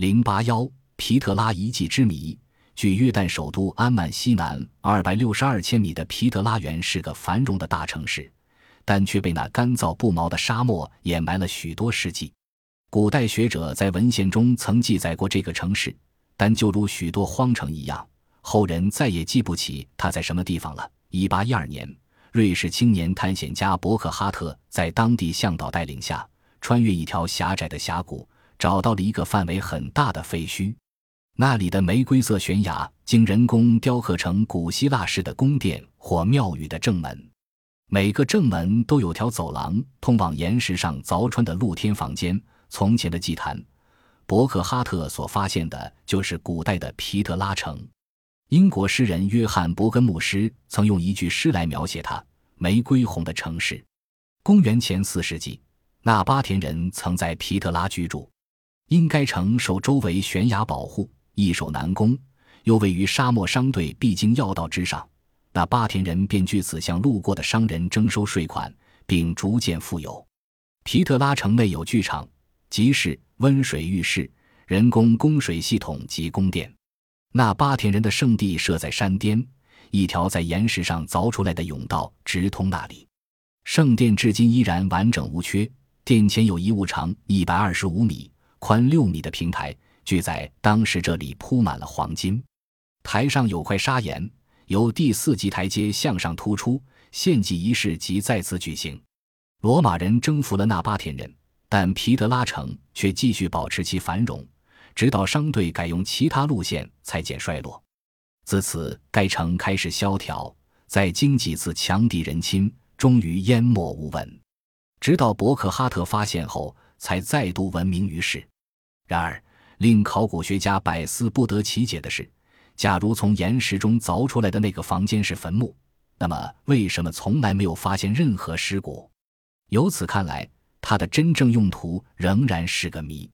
零八幺皮特拉遗迹之谜。距约旦首都安曼西南二百六十二千米的皮特拉原是个繁荣的大城市，但却被那干燥不毛的沙漠掩埋了许多世纪。古代学者在文献中曾记载过这个城市，但就如许多荒城一样，后人再也记不起它在什么地方了。一八一二年，瑞士青年探险家伯克哈特在当地向导带领下，穿越一条狭窄的峡谷，找到了一个范围很大的废墟。那里的玫瑰色悬崖经人工雕刻成古希腊式的宫殿或庙宇的正门，每个正门都有条走廊通往岩石上凿穿的露天房间。从前的祭坛，伯克哈特所发现的就是古代的皮特拉城。英国诗人约翰·伯根牧师曾用一句诗来描写它：“玫瑰红的城市。”公元前四世纪，那巴田人曾在皮特拉居住，因该城受周围悬崖保护。易守难攻，又位于沙漠商队必经要道之上，那巴田人便据此向路过的商人征收税款，并逐渐富有。皮特拉城内有剧场、集市、温水浴室、人工供水系统及宫殿。那巴田人的圣地设在山巅，一条在岩石上凿出来的甬道直通那里。圣殿至今依然完整无缺，殿前有一物长一百二十五米、宽六米的平台。据在当时这里铺满了黄金，台上有块砂岩，由第四级台阶向上突出，献祭仪式即在此举行。罗马人征服了那巴田人，但皮德拉城却继续保持其繁荣，直到商队改用其他路线才见衰落。自此，该城开始萧条，在经几次强敌人侵，终于淹没无闻。直到伯克哈特发现后，才再度闻名于世。然而。令考古学家百思不得其解的是，假如从岩石中凿出来的那个房间是坟墓，那么为什么从来没有发现任何尸骨？由此看来，它的真正用途仍然是个谜。